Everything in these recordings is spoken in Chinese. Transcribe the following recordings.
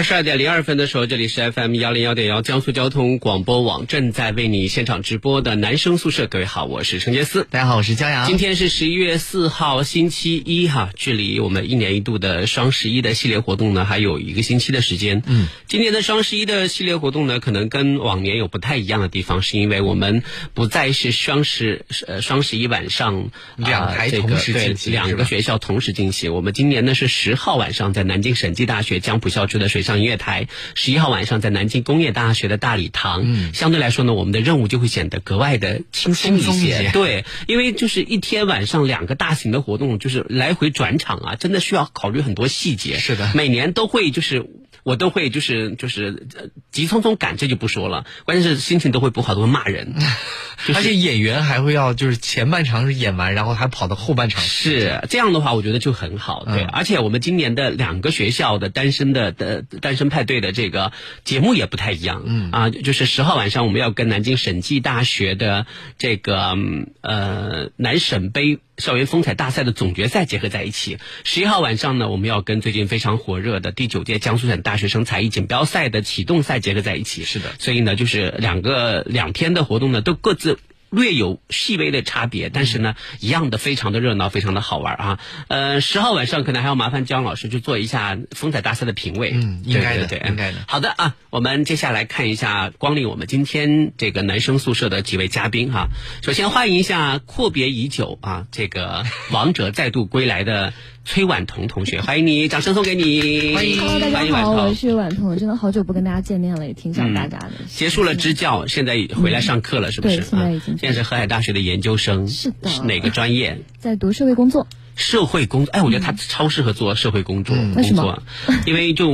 二十二点零二分的时候，这里是 FM 幺零幺点幺江苏交通广播网正在为你现场直播的男生宿舍。各位好，我是陈杰思，大家好，我是江阳。今天是十一月四号，星期一哈，距离我们一年一度的双十一的系列活动呢，还有一个星期的时间。嗯，今年的双十一的系列活动呢，可能跟往年有不太一样的地方，是因为我们不再是双十呃双十一晚上两台同时进行，两个学校同时进行。我们今年呢是十号晚上在南京审计大学江浦校区的水上音乐台，十一号晚上在南京工业大学的大礼堂。嗯，相对来说呢，我们的任务就会显得格外的轻松一些。对，因为就是一天晚上两个大型的活动，就是来回转场啊，真的需要考虑很多细节。是的，每年都会就是。我都会就是就是急匆匆赶，这就不说了。关键是心情都会不好，都会骂人。而且演员还会要就是前半场是演完，然后还跑到后半场。是这样的话，我觉得就很好。对，而且我们今年的两个学校的单身的的单身派对的这个节目也不太一样。嗯啊，就是十号晚上我们要跟南京审计大学的这个呃南审杯。校园风采大赛的总决赛结合在一起。十一号晚上呢，我们要跟最近非常火热的第九届江苏省大学生才艺锦标赛的启动赛结合在一起。是的，所以呢，就是两个两天的活动呢，都各自。略有细微的差别，但是呢，一样的非常的热闹，非常的好玩啊。呃，十号晚上可能还要麻烦姜老师去做一下风采大赛的评委。嗯，应该的，对，应该的。好的啊，我们接下来看一下光临我们今天这个男生宿舍的几位嘉宾哈。首先欢迎一下阔别已久啊，这个王者再度归来的。崔婉彤同学，欢迎你，掌声送给你。欢迎，大家好，我是婉彤，真的好久不跟大家见面了，也挺想大家的。结束了支教，现在回来上课了，是不是？对，现在已经。现在是河海大学的研究生，是的。哪个专业？在读社会工作。社会工作，哎，我觉得他超适合做社会工作工作，因为就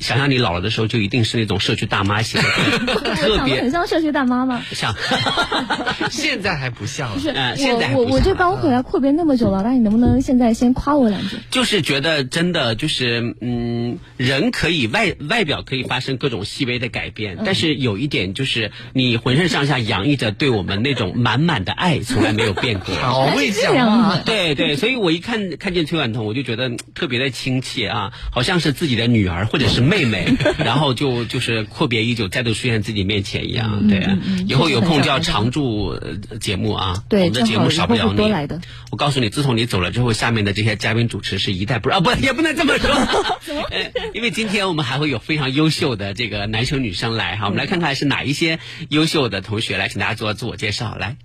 想象你老了的时候，就一定是那种社区大妈型的，特别很像社区大妈吗？像，现在还不像。不是，现在我我这刚回来阔别那么久了，那你能不能现在先夸我两句？就是觉得真的就是嗯，人可以外外表可以发生各种细微的改变，但是有一点就是你浑身上下洋溢着对我们那种满满的爱，从来没有变过。好会讲啊！对对，所以我一。看看见崔婉彤，我就觉得特别的亲切啊，好像是自己的女儿或者是妹妹，然后就就是阔别已久，再度出现自己面前一样。对，以后有空就要常驻节目啊，我们的节目少不了你。我告诉你，自从你走了之后，下面的这些嘉宾主持是一代不啊，不 也不能这么说，因为今天我们还会有非常优秀的这个男生女生来哈，我们来看看是哪一些优秀的同学来，请大家做自我介绍来。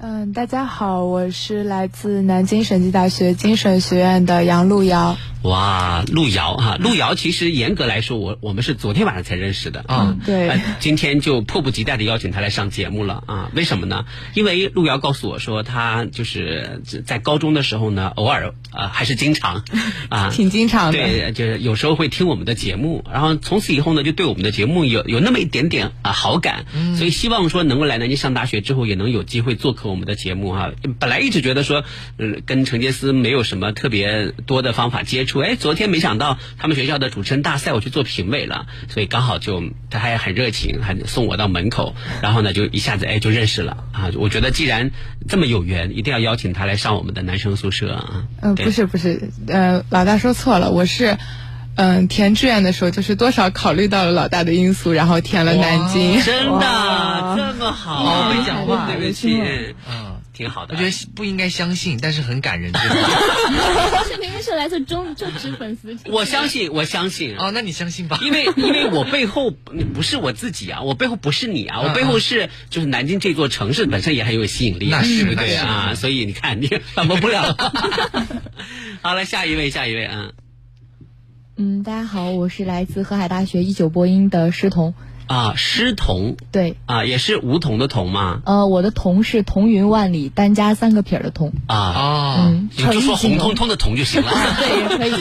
嗯，大家好，我是来自南京审计大学精神学院的杨璐瑶。哇，路遥哈，路遥其实严格来说，我我们是昨天晚上才认识的啊。对，今天就迫不及待的邀请他来上节目了啊。为什么呢？因为路遥告诉我说，他就是在高中的时候呢，偶尔啊，还是经常 啊，挺经常的。对，就是有时候会听我们的节目，然后从此以后呢，就对我们的节目有有那么一点点啊好感，所以希望说能够来南京上大学之后，也能有机会做客我们的节目哈。本来一直觉得说，嗯，跟陈杰斯没有什么特别多的方法接触。哎，昨天没想到他们学校的主持人大赛，我去做评委了，所以刚好就他还很热情，还送我到门口，然后呢就一下子哎就认识了啊！我觉得既然这么有缘，一定要邀请他来上我们的男生宿舍啊！嗯，不是不是，呃，老大说错了，我是嗯填志愿的时候就是多少考虑到了老大的因素，然后填了南京。真的这么好，会讲话，对不起，嗯。挺好的，我觉得 不应该相信，但是很感人。这明明是来自忠忠实粉丝。我相信，我相信。哦，那你相信吧？因为因为我背后不是我自己啊，我背后不是你啊，我背后是就是南京这座城市本身也很有吸引力，那是不对啊，所以你看你反驳不了。好了，下一位，下一位啊。嗯，大家好，我是来自河海大学一九播音的师彤。啊，诗童对，啊，也是梧桐的桐嘛呃，我的桐是彤云万里，单加三个撇儿的彤。啊，哦，嗯，你就说红彤彤的彤就行了。对，也可以。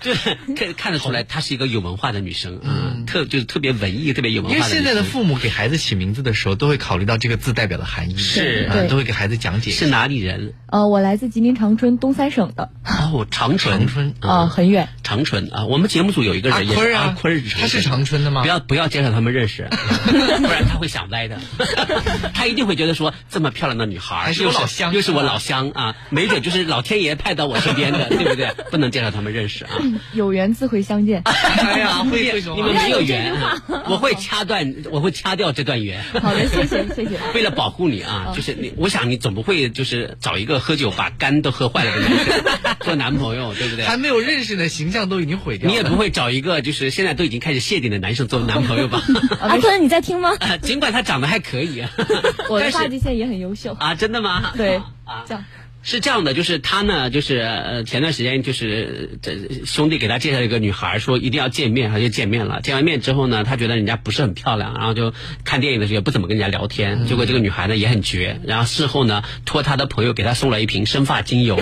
对，看看得出来，她是一个有文化的女生，嗯，特就是特别文艺、特别有文因为化的女生。现在的父母给孩子起名字的时候，都会考虑到这个字代表的含义，是啊都会给孩子讲解。是哪里人？呃，我来自吉林长春东三省的，哦，长春，长春啊、很远。长春啊，我们节目组有一个人也是坤啊阿坤，他是长春的吗不要不要介绍他们认识，不然他会想歪的。他一定会觉得说这么漂亮的女孩，还是又我老乡又是我老乡啊，没准就是老天爷派到我身边的，对不对？不能介绍他们认识啊。有缘自会相见。哎呀，会你们没有缘，啊我会掐断，我会掐掉这段缘。好的，谢谢谢谢。为了保护你啊，就是你，我想你总不会就是找一个喝酒把肝都喝坏了的男生做男朋友，对不对？还没有认识呢，形象都已经毁掉了。你也不会找一个就是现在都已经开始谢顶的男生做男朋友吧？阿 坤，你在听吗？啊尽管他长得还可以啊，我的但是发际线也很优秀。啊，真的吗？对啊，这样。是这样的，就是他呢，就是呃，前段时间就是这兄弟给他介绍一个女孩，说一定要见面，他就见面了。见完面之后呢，他觉得人家不是很漂亮，然后就看电影的时候也不怎么跟人家聊天。结果这个女孩呢也很绝，然后事后呢托他的朋友给他送了一瓶生发精油。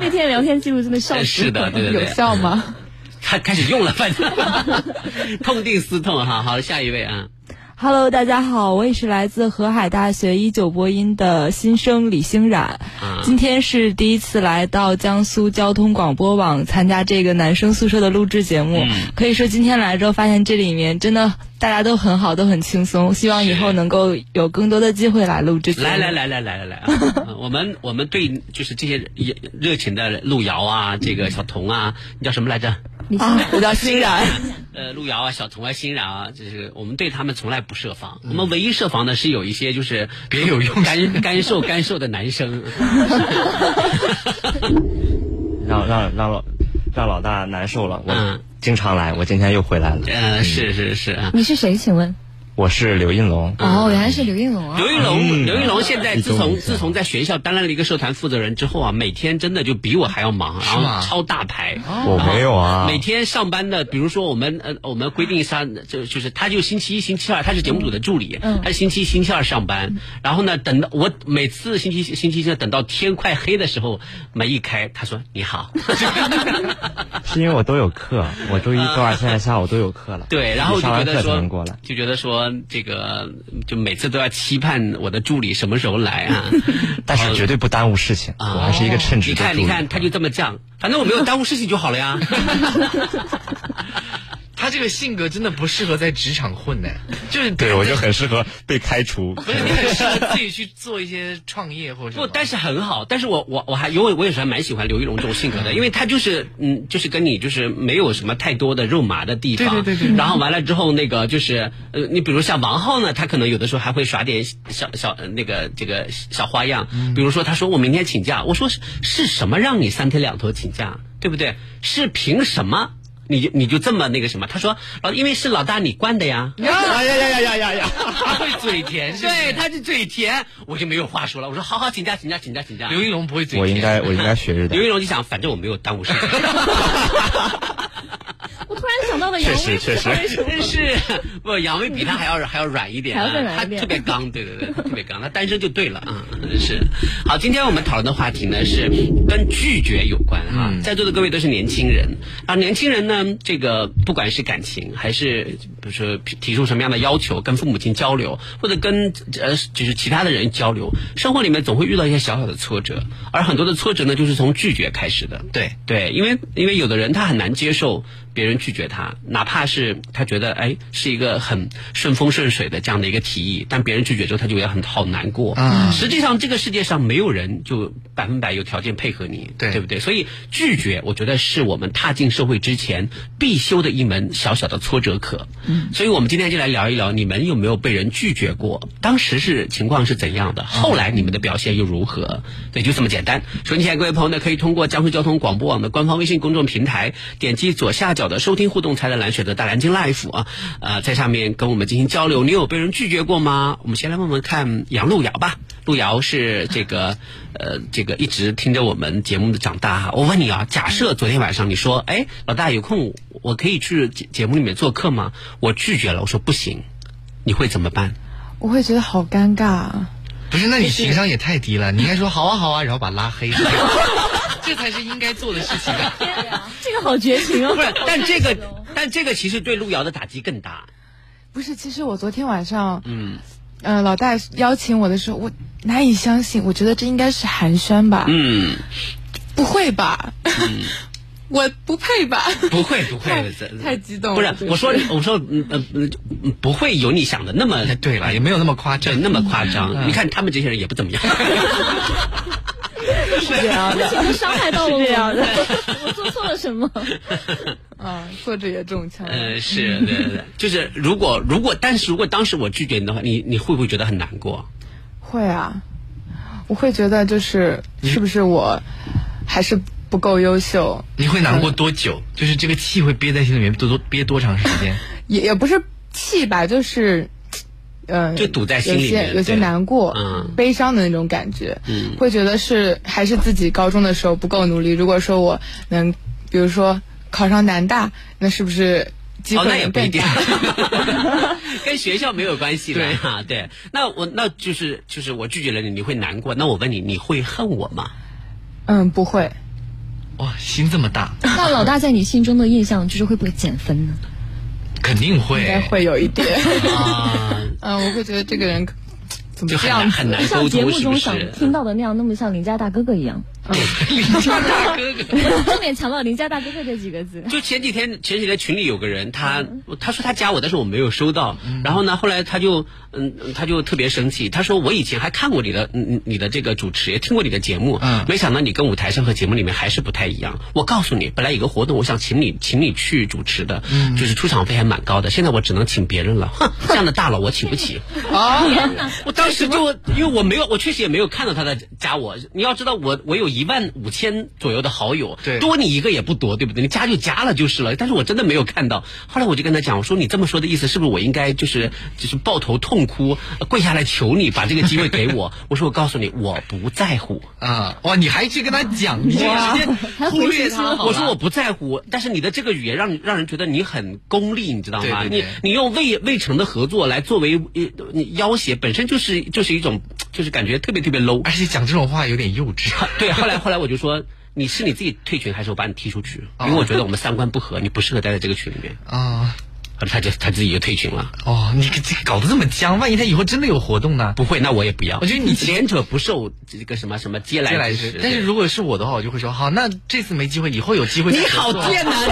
那天聊天记录真的笑死了。是的，对对对有，效吗？他开始用了，反正 痛定思痛哈。好，下一位啊，Hello，大家好，我也是来自河海大学一九播音的新生李欣冉。啊今天是第一次来到江苏交通广播网参加这个男生宿舍的录制节目。嗯可以说今天来之后，发现这里面真的大家都很好，都很轻松。希望以后能够有更多的机会来录制节目。来来来来来来来啊！呃我们我们对就是这些热热情的路遥啊，这个小童啊，你叫什么来着？啊，我叫欣然。呃，路遥啊，小童啊，欣然啊，就是我们对他们从来不设防，我们唯一设防的是有一些就是 别有用心干干瘦干瘦的男生。让让让老让老大难受了。我嗯经常来，我今天又回来了。嗯，是是是啊。你是谁？请问？我是刘应龙，哦，原来是刘应龙啊。刘应龙，嗯刘应龙现在自从自从在学校担任了一个社团负责人之后啊，每天真的就比我还要忙，然是吗后超大牌。我没有啊。每天上班的，比如说我们呃，我们规定上就就是他就星期一、星期二，他是节目组的助理，嗯他星期一、星期二上班，然后呢，等到我每次星期星期一等到天快黑的时候，门一开，他说你好，是因为我都有课，我周一、周二、现在下午都有课了。对，然后就上完课才觉得说能过来。就觉得说这个就每次都要期盼我的助理什么时候来啊，但是绝对不耽误事情，啊我还是一个称职你看，的助理。你看，他就这么犟，反正我没有耽误事情就好了呀。他这个性格真的不适合在职场混呢，就是对我就很适合被开除。不是你很适合自己去做一些创业或者什么。不，但是很好，但是我我我还因为我也是还蛮喜欢刘玉龙这种性格的，因为他就是嗯，就是跟你就是没有什么太多的肉麻的地方，对对对对。然后完了之后那个就是呃，你比如像王浩呢，他可能有的时候还会耍点小小呃那个这个小花样，比如说他说我明天请假，我说是是什么让你三天两头请假，对不对？是凭什么？你就你就这么那个什么？他说老因为是老大你惯的呀。呀呀呀呀呀呀呀！他会嘴甜，是不是对，他是嘴甜，我就没有话说了。我说好好请假，请假，请假，请假。刘一龙不会嘴甜，我应该我应该学着刘一。龙就想，反正我没有耽误事 突然想到了杨威，确实。确实真是不，杨威比他还要还要软一点，还要更啊他软一点。特别刚，对对对，特别刚，他单身就对了啊，是。好，今天我们讨论的话题呢是跟拒绝有关啊，嗯。在座的各位都是年轻人啊，年轻人呢，这个不管是感情还是比如说提出什么样的要求，跟父母亲交流，或者跟呃就是其他的人交流，生活里面总会遇到一些小小的挫折，而很多的挫折呢，就是从拒绝开始的。对对，因为因为有的人他很难接受别人拒绝他，哪怕是他觉得哎是一个很顺风顺水的这样的一个提议，但别人拒绝之后，他就也很好难过。啊实际上这个世界上没有人就百分百有条件配合你，对对不对？所以拒绝，我觉得是我们踏进社会之前必修的一门小小的挫折课。嗯，所以我们今天就来聊一聊，你们有没有被人拒绝过？当时是情况是怎样的？后来你们的表现又如何？对，就这么简单。收听前各位朋友呢，可以通过江苏交通广播网的官方微信公众平台，点击左下角的收。收听互动菜单栏选择大蓝鲸 Life 啊，呃，在上面跟我们进行交流。你有被人拒绝过吗？我们先来问问看杨路遥吧。路遥是这个呃这个一直听着我们节目的长大哈。我问你啊，假设昨天晚上你说，哎，老大有空我可以去节节目里面做客吗？我拒绝了，我说不行，你会怎么办？我会觉得好尴尬啊。不是，那你情商也太低了。你应该说好啊好啊，然后把他拉黑，这才是应该做的事情啊。这个好绝情哦！不是，但这个但这个其实对路遥的打击更大。不是，其实我昨天晚上，嗯，呃，老大邀请我的时候，我难以相信，我觉得这应该是寒暄吧？嗯，不会吧？我不配吧？不会不会，太激动不了。是，我说我说嗯呃嗯不会有你想的那么对了，也没有那么夸张，那么夸张。你看他们这些人也不怎么样。是这样的，情伤害到了我，我做错了什么？啊，作者也中枪。呃，是，对对对，就是如果如果，但是如果当时我拒绝你的话，你你会不会觉得很难过？会啊，我会觉得就是是不是我还是不够优秀？你会难过多久？就是这个气会憋在心里面多多憋多长时间？也也不是气吧，就是。嗯，就堵在心里面，有些难过、嗯、悲伤的那种感觉，嗯，会觉得是还是自己高中的时候不够努力。如果说我能，比如说考上南大，那是不是机会能更大？哦、跟学校没有关系的哈。对，那我那就是就是我拒绝了你，你会难过。那我问你，你会恨我吗？嗯，不会。哇，心这么大。那老大在你心中的印象就是会不会减分呢？肯定会，应该会有一点。啊，嗯，我会觉得这个人怎么就这样很难沟像节目通，是不中想是？听到的那样，那么像邻家大哥哥一样。邻家大哥哥，重点强调邻家大哥哥这几个字。就前几天前几天群里有个人，他他说他加我，但是我没有收到。然后呢，后来他就嗯，他就特别生气。他说我以前还看过你的嗯你的这个主持，也听过你的节目，嗯没想到你跟舞台上和节目里面还是不太一样。我告诉你，本来有个活动，我想请你请你去主持的，就是出场费还蛮高的。现在我只能请别人了，哼，这样的大佬我请不起。啊，我当时就因为我没有，我确实也没有看到他在加我。你要知道我，我有一万五千左右的好友，对多你一个也不多，对不对？你加就加了就是了。但是我真的没有看到。后来我就跟他讲，我说你这么说的意思是不是我应该就是就是抱头痛哭，跪下来求你把这个机会给我？我说我告诉你，我不在乎。啊，哇，你还去跟他讲，你这个直接忽略他。我说我不在乎，但是你的这个语言让让人觉得你很功利，你知道吗？对对对你你用未未成的合作来作为呃你要挟，本身就是就是一种就是感觉特别特别 low。而且讲这种话有点幼稚。对，后来后来我就说，你是你自己退群，还是我把你踢出去？哦因为我觉得我们三观不合，你不适合待在这个群里面。啊，后来他就他自己就退群了。哦，你这搞得这么僵，万一他以后真的有活动呢？不会，那我也不要。我觉得你前者不受这个什么什么嗟来接来之食。但是如果是我的话，我就会说好，那这次没机会，以后有机会你。好贱呐！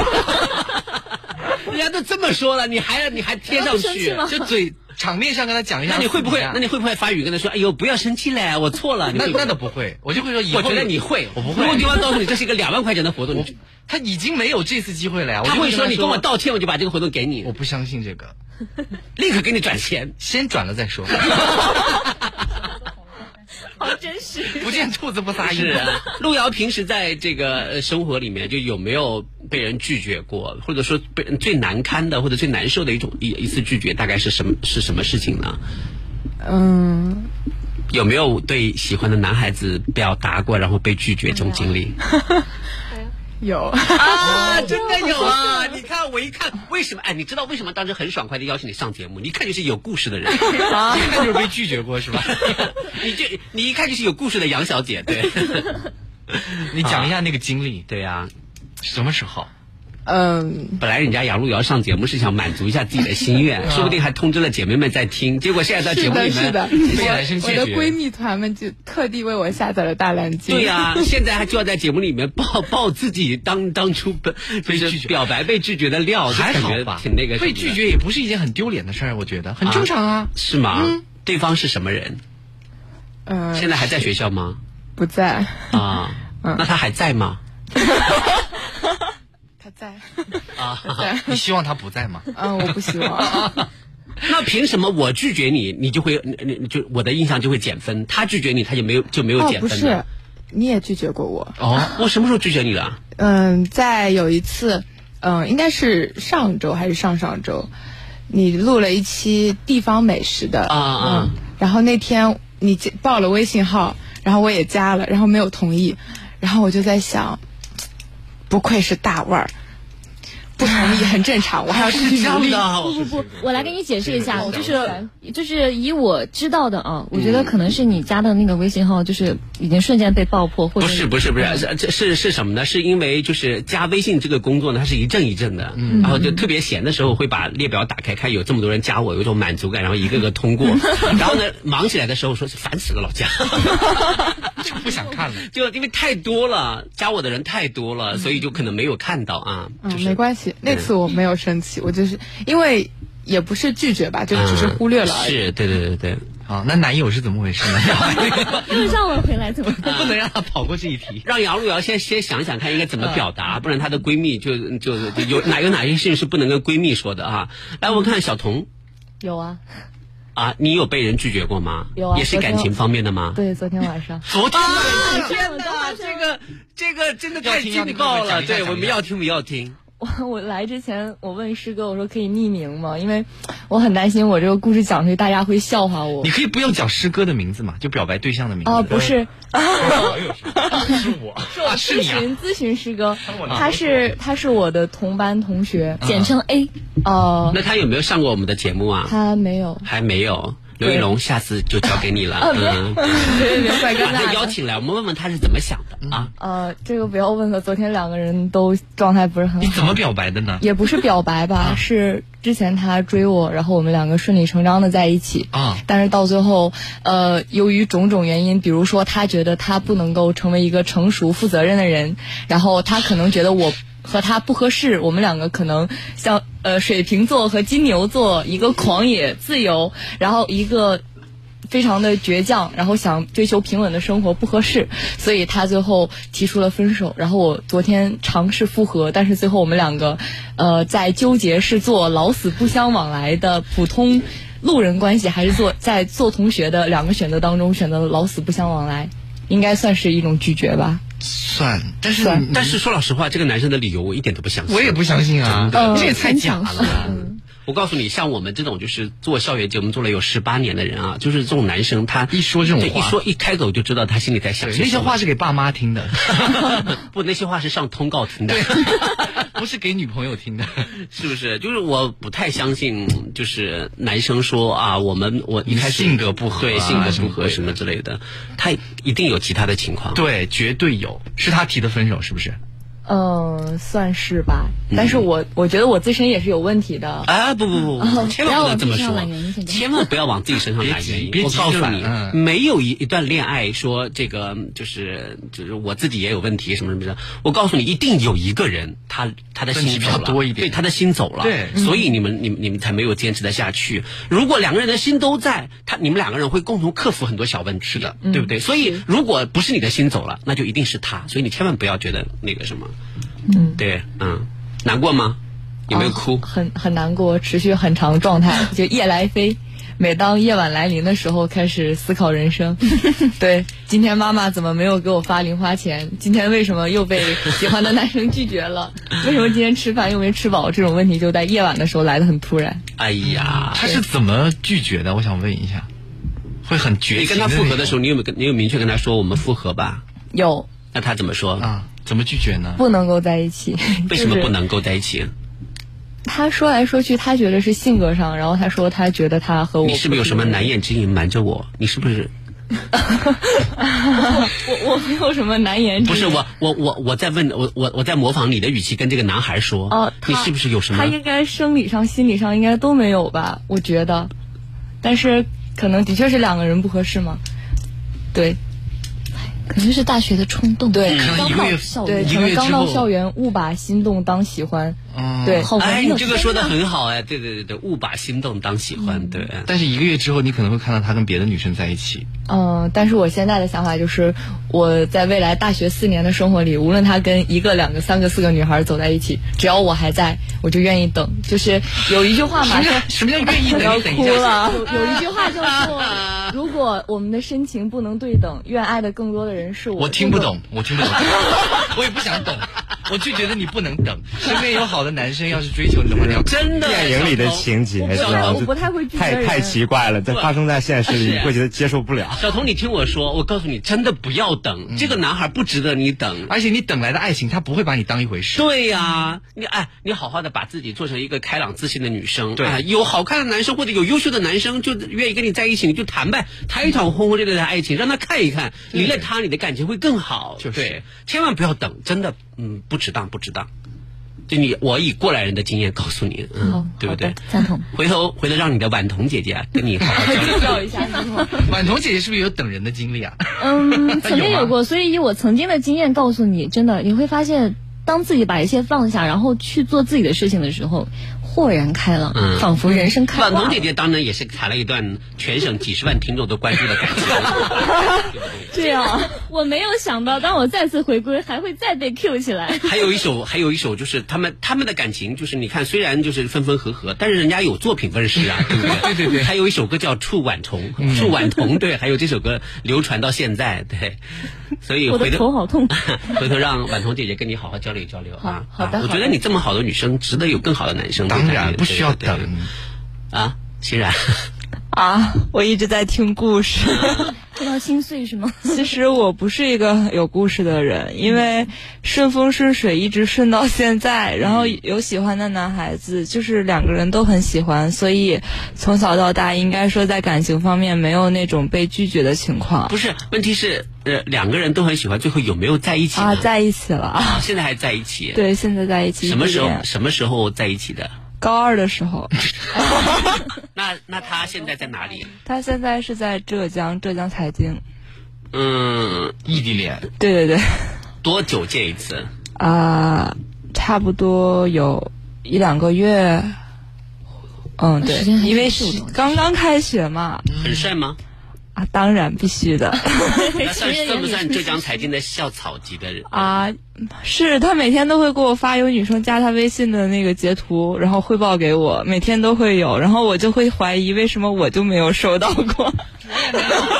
人家都这么说了，你还你还贴上去，就嘴场面上跟他讲一下。那你会不会那你会不会发语跟他说？哎呦，不要生气嘞，我错了。你那那倒不会，我就会说以后。我觉得你会，我不会。如果对方告诉你这是一个两万块钱的活动，他已经没有这次机会了呀。他会说你跟我，道歉，我就把这个活动给你我，不相信这个，立刻给你转钱。先转了再说。好真实。不见兔子不撒是鹰。啊，路遥平时在这个呃生活里面，就有没有被人拒绝过，或者说被最难堪的或者最难受的一种一一次拒绝，大概是什么是什么事情呢？嗯，有没有对喜欢的男孩子表达过，然后被拒绝这种经历？有。啊，真的有啊！你看，我一看，为什么？哎，你知道为什么当时很爽快的邀请你上节目？你一看就是有故事的人，一看就是被拒绝过是吧？你这你一看就是有故事的杨小姐，对你讲一下那个经历，对呀、什么时候？嗯，本来人家杨璐瑶上节目是想满足一下自己的心愿，说不定还通知了姐妹们在听，结果现在在节，目里面是的，被男生拒绝我的闺蜜团们就特地为我下载了大蓝鲸。对呀、现在还就要在节目里面爆爆自己当当初被 被拒绝表白被拒绝的料，就还感觉好吧？被拒绝也不是一件很丢脸的事儿，我觉得很正常啊。是吗？对方是什么人？嗯，现在还在学校吗？不在，啊，那他还在吗？他在。啊，你希望他不在吗？嗯，我不希望。那凭什么我拒绝你，你就会你你你就我的印象就会减分？他拒绝你，他就没有就没有哦，减不是。，你也拒绝过我。哦，我什么时候拒绝你了？嗯，在有一次，嗯、应该是上周还是上上周，你录了一期地方美食的啊啊嗯，然后那天你加报了微信号，然后我也加了，然后没有同意，然后我就在想，不愧是大腕儿，不同意很正常，我 还要出去努力。不不不，我来给你解释一下，就是就是以我知道的啊，我觉得可能是你加的那个微信号就是已经瞬间被爆破，或者不是不是不是，是这是是什么呢？是因为就是加微信这个工作呢，它是一阵一阵的，然后就特别闲的时候会把列表打开，看有这么多人加我，有一种满足感，然后一个个通过。然后呢，忙起来的时候说是烦死了，老加。就不想看了。就因为太多了，加我的人太多了，所以就可能没有看到啊。就嗯，是没关系，那次我没有生气，我就是因为也不是拒绝吧，就只是忽略了而已。是对对对对。好，那男友是怎么回事呢？又 让我回来怎么办？不能让他跑过这一题。让杨璐瑶先先想想看应该怎么表达，不然她的闺蜜就就就有哪有哪些事情是不能跟闺蜜说的啊？来，我们看小童有啊，啊，你有被人拒绝过吗？有啊也是感情方面的吗？对，昨天晚上。昨天啊！天哪，这个这个真的太劲爆了！对，我们要听不要听？我 我来之前，我问师哥，我说可以匿名吗？因为我很担心我这个故事讲出去，大家会笑话我你。可以不要讲师哥的名字嘛，就表白对象的名字。哦，不是，是我，是你啊。询咨询师哥他是他是我的同班同学，简称 A。呃，那他有没有上过我们的节目啊？他没有。还没有。刘一龙，下次就交给你了。嗯，别别别，怪尴把他。邀请来，我们问问他是怎么想的啊？呃，这个不要问了。昨天两个人都状态不是很好。你怎么表白的呢？也不是表白吧，是之前他追我，然后我们两个顺理成章的在一起。啊，但是到最后，呃，由于种种原因，比如说他觉得他不能够成为一个成熟负责任的人，然后他可能觉得我和他不合适，我们两个可能像呃水瓶座和金牛座，一个狂野自由，然后一个。非常的倔强，然后想追求平稳的生活不合适，所以他最后提出了分手。然后我昨天尝试复合，但是最后我们两个，呃，在纠结是做老死不相往来的普通路人关系，还是做在做同学的两个选择当中选择了老死不相往来，应该算是一种拒绝吧。算，但是但是说老实话，这个男生的理由我一点都不相信。我也不相信啊，嗯这也太假了。嗯我告诉你，像我们这种就是做校园节目做了有十八年的人啊，就是这种男生，他一说这种话一说一开口就知道他心里在想什么，那些话是给爸妈听的，不，那些话是上通告听的，不是给女朋友听的。是不是？就是我不太相信，就是男生说啊，我们我一开始性格不合啊对性格不合什么之类的，他一定有其他的情况。对，绝对有，是他提的分手，是不是？嗯，算是吧。但是我我觉得我自身也是有问题的。啊不不不不，千万不能这么说千万不要往自己身上 揽原因。我告诉你嗯，没有一一段恋爱说这个就是就是我自己也有问题什么什么的。我告诉你，一定有一个人他他的心比较心走了，多一点对他的心走了，对所以你们你们你们才没有坚持的下去。如果两个人的心都在，他你们两个人会共同克服很多小问题的，对不对？所以如果不是你的心走了，那就一定是他。所以你千万不要觉得那个什么，嗯，对，嗯，难过吗？有没有哭？啊很很难过，持续很长状态，就夜来飞。每当夜晚来临的时候，开始思考人生。对，今天妈妈怎么没有给我发零花钱？今天为什么又被喜欢的男生拒绝了？为什么今天吃饭又没吃饱？这种问题就在夜晚的时候来的很突然。哎呀，他是怎么拒绝的？我想问一下，会很绝情你跟他复合的时候候，你有没有跟你有明确跟他说我们复合吧？有那他怎么说？啊，怎么拒绝呢？不能够在一起，为什么不能够在一起？他说来说去，他觉得是性格上，然后他说他觉得他和我你是不是有什么难言之隐隐瞒着我？你是不是 我我没有什么难言之隐。不是我我我我在问我我我在模仿你的语气跟这个男孩说，哦，你是不是有什么他？应该生理上、心理上应该都没有吧？我觉得，但是可能的确是两个人不合适嘛。对可能是大学的冲动，对刚到校对，园一可能刚到校园，误把心动当喜欢。嗯，对，哎，好文艺哦你这个说的很好哎，对对对对，勿把心动当喜欢，对。但是一个月之后，你可能会看到他跟别的女生在一起。嗯，但是我现在的想法就是，我在未来大学四年的生活里，无论他跟一个、两个、三个、四个女孩走在一起，只要我还在，我就愿意等。就是有一句话嘛，说什么叫愿意等？不要你等一下，哭了。有有一句话叫做：如果我们的深情不能对等，愿爱的更多的人是我。我听不懂，我听不懂，我也不想懂。我就觉得你不能等，身边有好的男生要是追求你的话，你要真的电影里的情节，小这样子我不太会拒绝太太奇怪了，在发生在现实里，你会觉得接受不了。小童，你听我说，我告诉你，真的不要等，这个男孩不值得你等。而且你等来的爱情，他不会把你当一回事。对呀、你哎，你好好的把自己做成一个开朗自信的女生，对哎有好看的男生或者有优秀的男生就愿意跟你在一起，你就谈呗，谈一场轰轰烈烈的爱情，让他看一看，离了他，你的感情会更好。就是对，千万不要等，真的，嗯，不值当，不值当。就你，我以过来人的经验告诉你，嗯，好对不对？赞同。回头回头让你的婉彤姐姐啊跟你好好交流。一下，婉彤姐姐是不是有等人的经历啊？嗯，曾经有过，所以以我曾经的经验告诉你，真的你会发现，当自己把一切放下，然后去做自己的事情的时候，豁然开朗，嗯仿佛人生开挂了。婉彤姐姐当然也是谈了一段全省几十万听众都关注的感情，对不对？这样，我没有想到，当我再次回归，还会再被 Q 起来。还有一首，还有一首就是他们他们的感情，就是你看，虽然就是分分合合，但是人家有作品问世啊，对不对？对对对。还有一首歌叫《触晚虫》，触晚童，对，还有这首歌流传到现在，对。所以我的回头头好痛。回头让婉彤姐姐跟你好好交流交流啊。好的啊我觉得你这么好的女生，值得有更好的男生。当然不需要等。啊，欣然。啊，我一直在听故事。听到心碎是吗？其实我不是一个有故事的人，因为顺风顺水一直顺到现在，然后有喜欢的男孩子，就是两个人都很喜欢，所以从小到大应该说在感情方面没有那种被拒绝的情况不是，问题是呃两个人都很喜欢，最后有没有在一起啊，在一起了现在还在一起。对，现在在一起什么时候什么时候在一起的？高二的时候，那那他现在在哪里？他现在是在浙江，浙江财经。嗯，异地恋，对对对，多久见一次？啊、差不多有一两个月。嗯，对因为是刚刚开学嘛，很帅吗？啊，当然必须的 那算算不算浙江财经的校草级的人？啊。是他每天都会给我发有女生加他微信的那个截图，然后汇报给我，每天都会有，然后我就会怀疑为什么我就没有收到过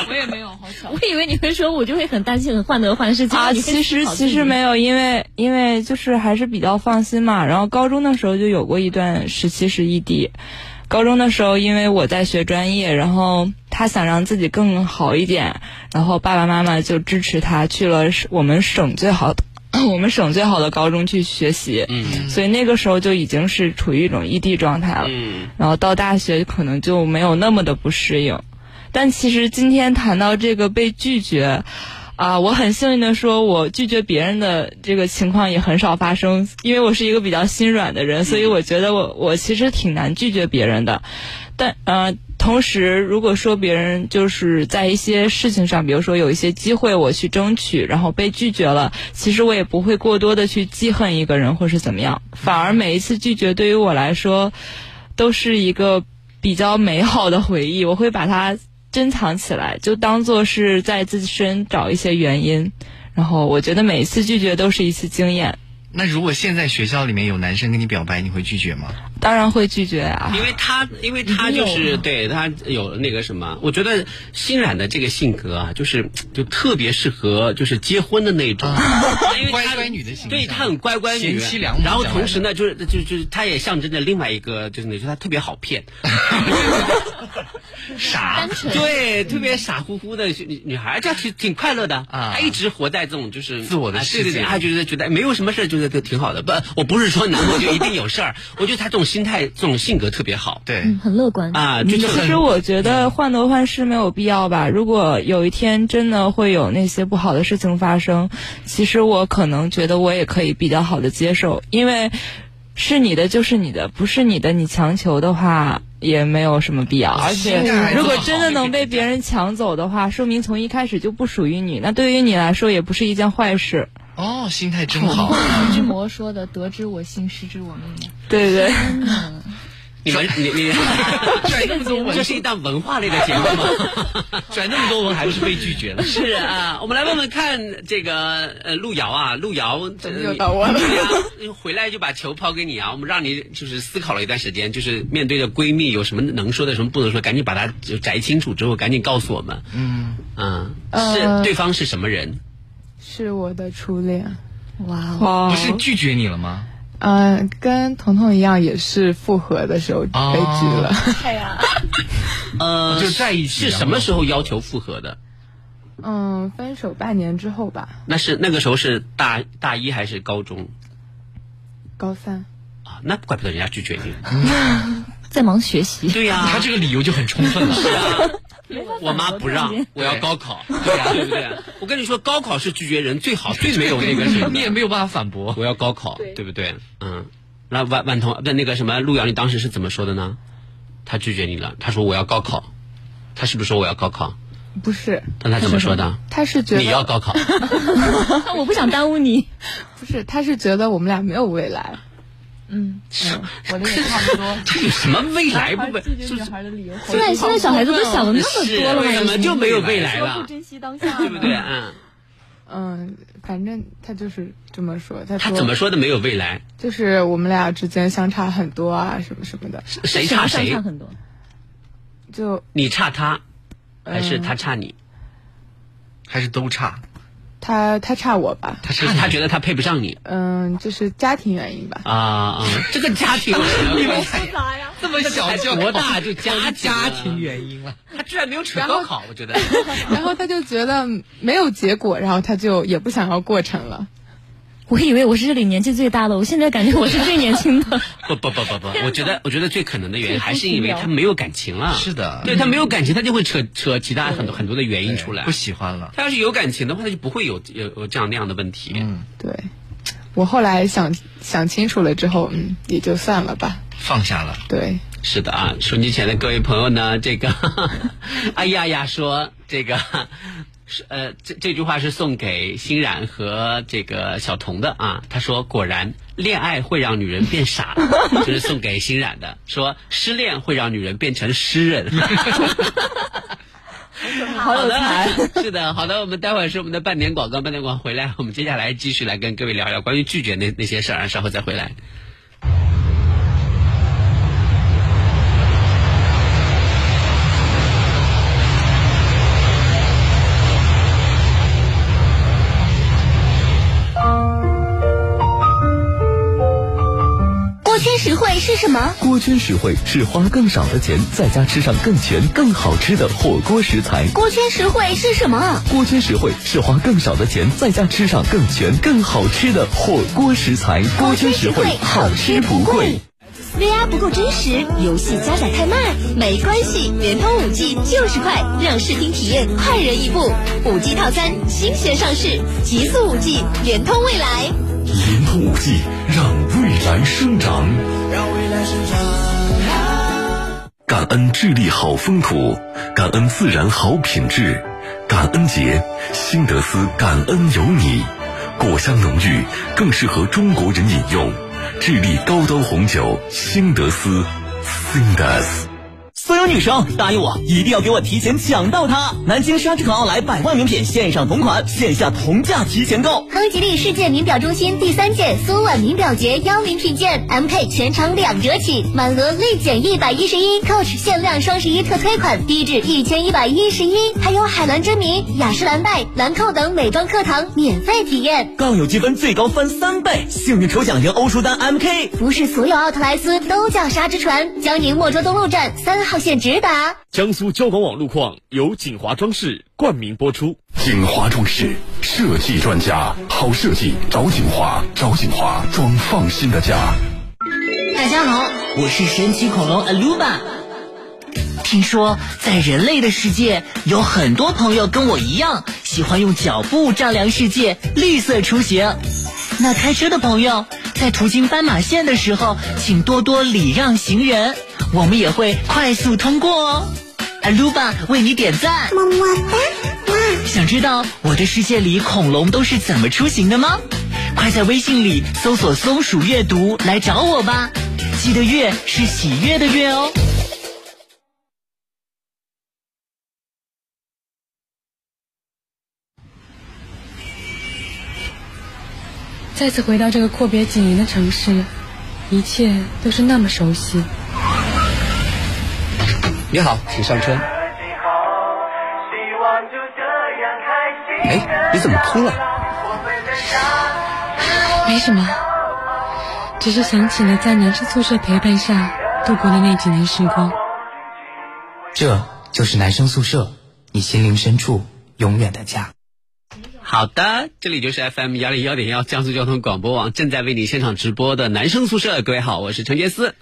我也没有，好巧。我以为你会说，我就会很担心、很患得患失。啊。其实其实没有，因为因为就是还是比较放心嘛。然后高中的时候就有过一段时期是异地。高中的时候，因为我在学专业，然后他想让自己更好一点，然后爸爸妈妈就支持他去了我们省最好的 我们省最好的高中去学习。嗯所以那个时候就已经是处于一种异地状态了。嗯，然后到大学可能就没有那么的不适应。但其实今天谈到这个被拒绝，啊，我很幸运的说，我拒绝别人的这个情况也很少发生，因为我是一个比较心软的人，所以我觉得我我其实挺难拒绝别人的。但呃，同时如果说别人就是在一些事情上，比如说有一些机会我去争取，然后被拒绝了，其实我也不会过多的去记恨一个人或是怎么样，反而每一次拒绝对于我来说，都是一个比较美好的回忆，我会把它珍藏起来，就当做是在自身找一些原因。然后我觉得每一次拒绝都是一次经验，那如果现在学校里面有男生跟你表白，你会拒绝吗？当然会拒绝啊。因为他，因为他就是对他有那个什么，我觉得欣然的这个性格啊，就是就特别适合就是结婚的那种，因为他乖乖女的形象对她很乖乖女，贤妻良母然后同时呢，就是就就是她也象征着另外一个，就是那，就是她特别好骗，傻。对，特别傻乎乎的女女孩，这样挺挺快乐的。啊。她一直活在这种就是自我的啊世界对对对，她觉得觉得没有什么事儿，觉得都挺好的。不，我不是说男朋友就一定有事儿，我觉得他这种心态、这种性格特别好对，嗯，很乐观。啊，就是其实我觉得患得患失没有必要吧。如果有一天真的会有那些不好的事情发生，其实我可能觉得我也可以比较好的接受，因为是你的就是你的，不是你的你强求的话也没有什么必要。而且如果真的能被别人抢走的话，说明从一开始就不属于你，那对于你来说也不是一件坏事。哦，心态真好。徐志摩说的“得知我心，失之我命”。对对对。你们你你 转那么多文这，是一档文化类的节目吗？转那么多文，还不是被拒绝了？是啊，我们来问问看这个呃路遥啊，路遥怎么又到我了对呀，回来就把球抛给你啊，我们让你就是思考了一段时间，就是面对着闺蜜有什么能说的，什么不能说，赶紧把它就摘清楚之后，赶紧告诉我们。嗯，嗯，呃是对方是什么人？是我的初恋，哇哦，不是拒绝你了吗？嗯、跟彤彤一样，也是复合的时候被拒了。呃，就在一起是什么时候要求复合的？嗯，分手半年之后吧，那是那个时候是大大一还是高中高三。啊？那怪不得人家拒绝你。在忙学习。对呀、他这个理由就很充分了。是啊，我妈不让，我要高考，对呀、对不对？我跟你说，高考是拒绝人最好、最没有那个什么你也没有办法反驳。我要高考，对不对？嗯，那万万彤，那那个什么陆遥，你当时是怎么说的呢？他拒绝你了，他说我要高考，他是不是说我要高考？不是，那他怎么说的？他是觉得你要高考，我不想耽误你。不是，他是觉得我们俩没有未来。嗯，我的也差不多。这有什么未来不未？拒绝女是不是？孩的理由，现在现在小孩子都想的那么多了吗？为什么就没有未来说了不？珍惜当下，对不对？？嗯，嗯，反正他就是这么说。他他说怎么说的没有未来？就是我们俩之间相差很多啊，什么什么的。谁差谁差？很多。就你差他，还是他差你？还是都差？他他差我吧，他是他觉得他配不上你嗯，就是家庭原因吧。啊啊！这个家庭有什么关系？这么小就多大就家家庭庭原因了？他居然没有扯高考，我觉得。然后他就觉得没有结果，然后他就也不想要过程了。我以为我是这里年纪最大的，我现在感觉我是最年轻的。不不不不不，我觉得我觉得最可能的原因还是因为他没有感情了。是的对他没有感情，他就会扯扯其他很多很多的原因出来不。喜欢了。他要是有感情的话，他就不会有有有这样那样的问题。嗯，对，我后来想想清楚了之后，嗯，也就算了吧。放下了。对，是的啊，手机前的各位朋友呢，这个 哎呀呀说这个。是呃，这这句话是送给欣然和这个小童的啊。他说：“果然，恋爱会让女人变傻，就是送给欣然的。说失恋会让女人变成诗人。好有才。是的，好的，我们待会儿是我们的半年广告，半年广告回来，我们接下来继续来跟各位聊聊关于拒绝那那些事儿，啊稍后再回来。实惠是什么？锅圈实惠是花更少的钱，在家吃上更全、更好吃的火锅食材。锅圈实惠是什么？锅圈实惠是花更少的钱，在家吃上更全、更好吃的火锅食材。锅圈实惠，好吃不贵。VR 不够真实，游戏加载太慢，没关系，联通五 G 就是快，让视听体验快人一步。五 G 套餐新鲜上市，极速五 G，联通未来。联通五 G，让未来生长。让未来生长感恩智利好风土，感恩自然好品质，感恩节，新德斯感恩有你，果香浓郁，更适合中国人饮用。智利高端红酒，新德斯 s i n d e s 所有女生答应我，一定要给我提前抢到它！南京沙之团奥莱百万名品线上同款，线下同价提前购。亨吉利世界名表中心第三届苏婉名表节邀名品鉴，MK 全场两折起，满额立减一百一十一，Coach 限量双十一特推款低至一千一百一十一，还有海蓝真名、雅诗兰黛、兰蔻等美妆课堂免费体验。更有积分最高翻三倍，幸运抽奖赢欧舒丹 MK。不是所有奥特莱斯都叫沙之船，江宁莫州东路站三号线直达。江苏交管网路况由锦华装饰冠名播出。锦华装饰设计专家，好设计找锦华，找锦华装放心的家。大家好，我是神奇恐龙 Aluba。听说在人类的世界，有很多朋友跟我一样，喜欢用脚步丈量世界，绿色出行。那开车的朋友，在途经斑马线的时候，请多多礼让行人，我们也会快速通过哦。Aluba 为你点赞，么么哒！想知道我的世界里恐龙都是怎么出行的吗？快在微信里搜索“松鼠阅读”来找我吧，记得“阅”是喜悦的“月”哦。再次回到这个阔别几年的城市，一切都是那么熟悉。你好，请上车。哎，你怎么哭了？没什么，只是想起了在男生宿舍陪伴下度过的那几年时光。这就是男生宿舍，你心灵深处永远的家。好的，这里就是 FM 幺零幺点幺江苏交通广播网正在为你现场直播的男生宿舍。各位好，我是陈杰思。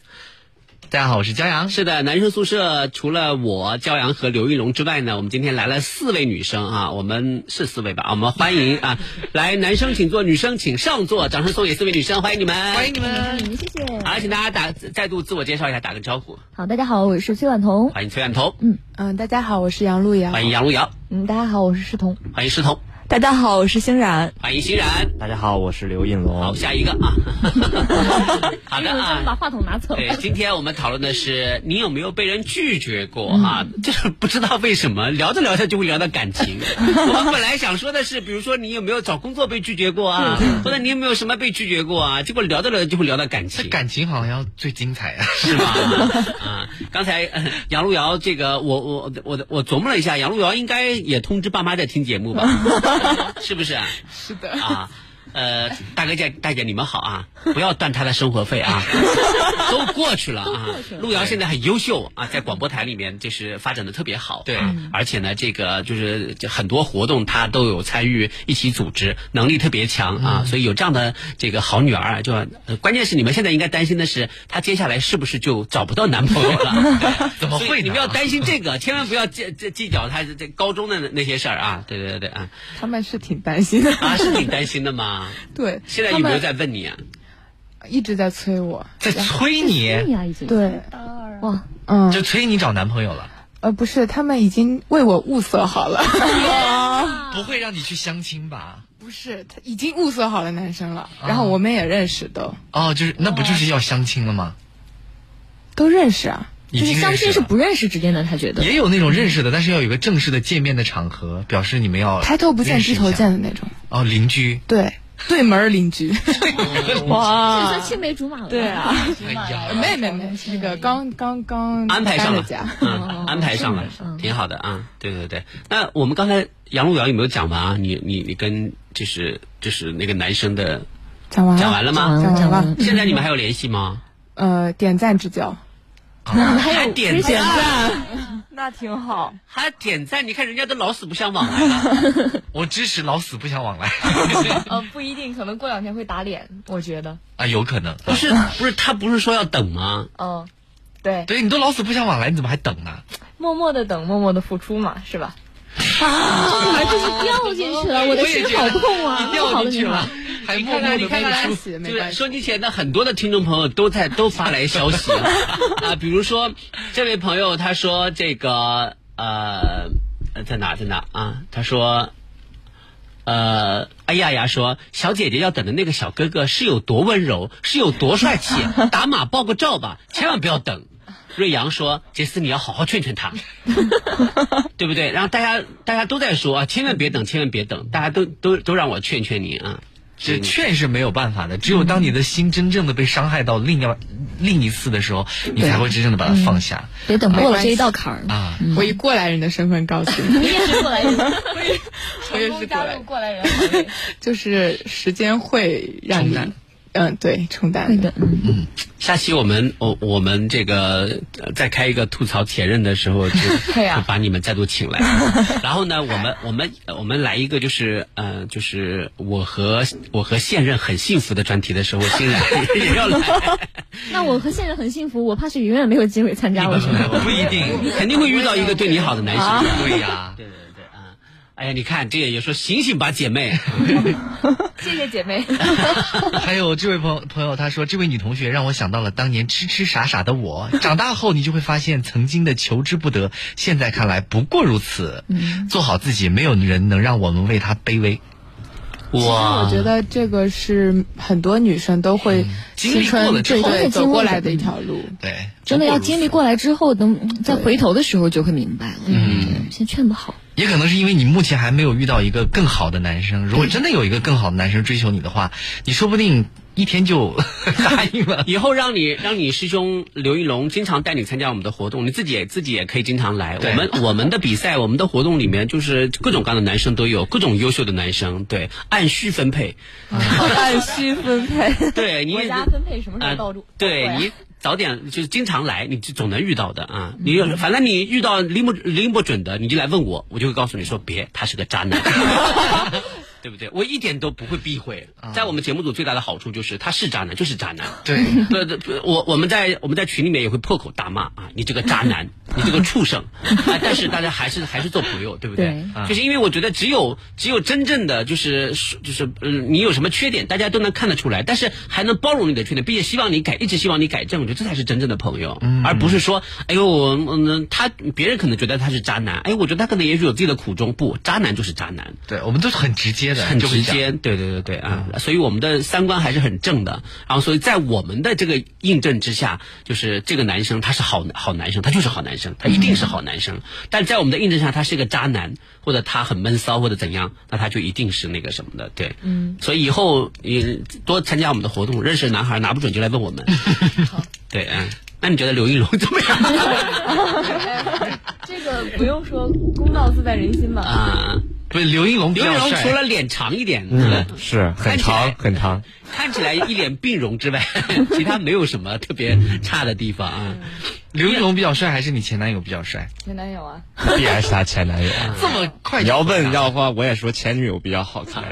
大家好，我是骄阳。是的，男生宿舍除了我骄阳和刘玉龙之外呢，我们今天来了四位女生啊，我们是四位吧？我们欢迎啊，来男生请坐，女生请上座，掌声送给四位女生，欢迎你们，欢迎你们，谢谢。好，请大家打再度自我介绍一下，打个招呼。好，大家好，我是崔婉彤。欢迎崔婉彤。嗯嗯，大家好，我是杨璐瑶。欢迎杨璐瑶。嗯，大家好，我是诗彤。欢迎诗彤。大家好，我是欣然。欢迎欣然。大家好，我是刘应龙。好，下一个啊。好的啊。把话筒拿走。对，今天我们讨论的是你有没有被人拒绝过哈？就是不知道为什么聊着聊着就会聊到感情。我们本来想说的是，比如说你有没有找工作被拒绝过啊？或者你有没有什么被拒绝过啊？结果聊着聊着就会聊到感情。感情好像要最精彩啊，是吗？啊，刚才杨璐瑶这个，我我我我琢磨了一下，杨璐瑶应该也通知爸妈在听节目吧？是不是？是的啊。呃，大哥姐、大姐，你们好啊！不要断他的生活费啊，都过去了啊。路遥现在很优秀啊，在广播台里面就是发展的特别好。对，而且呢，这个就是很多活动他都有参与一起组织，能力特别强啊。所以有这样的这个好女儿，就关键是你们现在应该担心的是，她接下来是不是就找不到男朋友了？怎么会？你们要担心这个，千万不要计计计较她这高中的那些事儿啊！对对对对啊！他们是挺担心的啊，是挺担心的吗？对，现在有没有在问你啊？一直在催我，在催你。对，哇，嗯，就催你找男朋友了。呃，不是，他们已经为我物色好了。不会让你去相亲吧？不是，他已经物色好了男生了，然后我们也认识的。哦，就是那不就是要相亲了吗？都认识啊。就是相亲是不认识之间的，他觉得也有那种认识的，但是要有一个正式的见面的场合，表示你们要抬头不见低头见的那种。哦，邻居，对，对门邻居。哇，这算青梅竹马了。对啊，没没没，那个刚刚刚安排上了，嗯，安排上了，挺好的啊。对对对，那我们刚才杨璐瑶有没有讲完啊？你你你跟就是就是那个男生的讲完讲完了吗？讲完了。现在你们还有联系吗？呃，点赞之交。还有点赞，那挺好。还点赞，你看人家都老死不相往来了。我支持老死不相往来。呃，不一定，可能过两天会打脸，我觉得。啊，有可能。不是，不是，他不是说要等吗？嗯，对。对你都老死不相往来，你怎么还等呢？默默的等，默默的付出嘛，是吧？啊！就是掉进去了，我的心好痛啊！掉进去了，还你看看，你看看，对，收机前的很多的听众朋友都在都发来消息 啊，比如说这位朋友他说这个呃在哪在哪啊？他说呃哎呀呀说小姐姐要等的那个小哥哥是有多温柔，是有多帅气，打码报个照吧，千万不要等。瑞阳说：“杰斯，你要好好劝劝他，对不对？”然后大家大家都在说啊，千万别等，千万别等，大家都都都让我劝劝你啊。这劝是没有办法的，只有当你的心真正的被伤害到另一另一次的时候，你才会真正的把它放下。别等过了这一道坎儿啊！我以过来人的身份告诉你，你也是过来人，我也是加入过来人，就是时间会让你。嗯，对，冲淡的。嗯，下期我们我我们这个再开一个吐槽前任的时候，就 就把你们再度请来。然后呢，我们我们我们来一个就是呃，就是我和我和现任很幸福的专题的时候，欣然也要来。那我和现任很幸福，我怕是永远没有机会参加。我觉得不一定，肯定会遇到一个对你好的男生。对呀。哎呀，你看这也说醒醒吧，姐妹。谢谢姐妹。还有这位朋友朋友，他说这位女同学让我想到了当年痴痴傻傻的我。长大后，你就会发现曾经的求之不得，现在看来不过如此。做好自己，没有人能让我们为他卑微。其实，我觉得这个是很多女生都会经历过了之后走过来的一条路。对，真的要经历过来之后，等再回头的时候就会明白了。嗯，先劝不好。也可能是因为你目前还没有遇到一个更好的男生。如果真的有一个更好的男生追求你的话，你说不定一天就 答应了。以后让你让你师兄刘一龙经常带你参加我们的活动，你自己也自己也可以经常来。我们我们的比赛，我们的活动里面就是各种各样的男生都有，各种优秀的男生，对，按需分配。按需分配。对你国家分配什么时候到住？对你。早点就是经常来，你就总能遇到的啊！你反正你遇到拎不拎不准的，你就来问我，我就会告诉你说别，他是个渣男，对不对？我一点都不会避讳。在我们节目组最大的好处就是他是渣男，就是渣男。对 对对，我我们在我们在群里面也会破口大骂啊，你这个渣男，你这个畜生。但是大家还是还是做朋友，对不对？就是因为我觉得只有只有真正的就是就是嗯，你有什么缺点，大家都能看得出来，但是还能包容你的缺点，并且希望你改，一直希望你改正。我觉得这才是真正的朋友，而不是说，哎呦，我嗯，他别人可能觉得他是渣男，哎，我觉得他可能也许有自己的苦衷。不，渣男就是渣男。对，我们都是很直接的，很直接。对对对对啊，所以我们的三观还是很正的。然后，所以在我们的这个印证之下，就是这个男生他是好好男生，他就是好男生，他一定是好男生。但在我们的印证下，他是一个渣男，或者他很闷骚，或者怎样，那他就一定是那个什么的。对，嗯。所以以后你多参加我们的活动，认识男孩拿不准就来问我们。好。对，嗯，那你觉得刘一龙怎么样？这个不用说，公道自在人心吧。啊，不是刘一龙，刘一龙除了脸长一点，嗯，是很长很长，看起来一脸病容之外，其他没有什么特别差的地方啊。刘一龙比较帅，还是你前男友比较帅？前男友啊，必然是他前男友。这么快？你要问要的话，我也说前女友比较好看。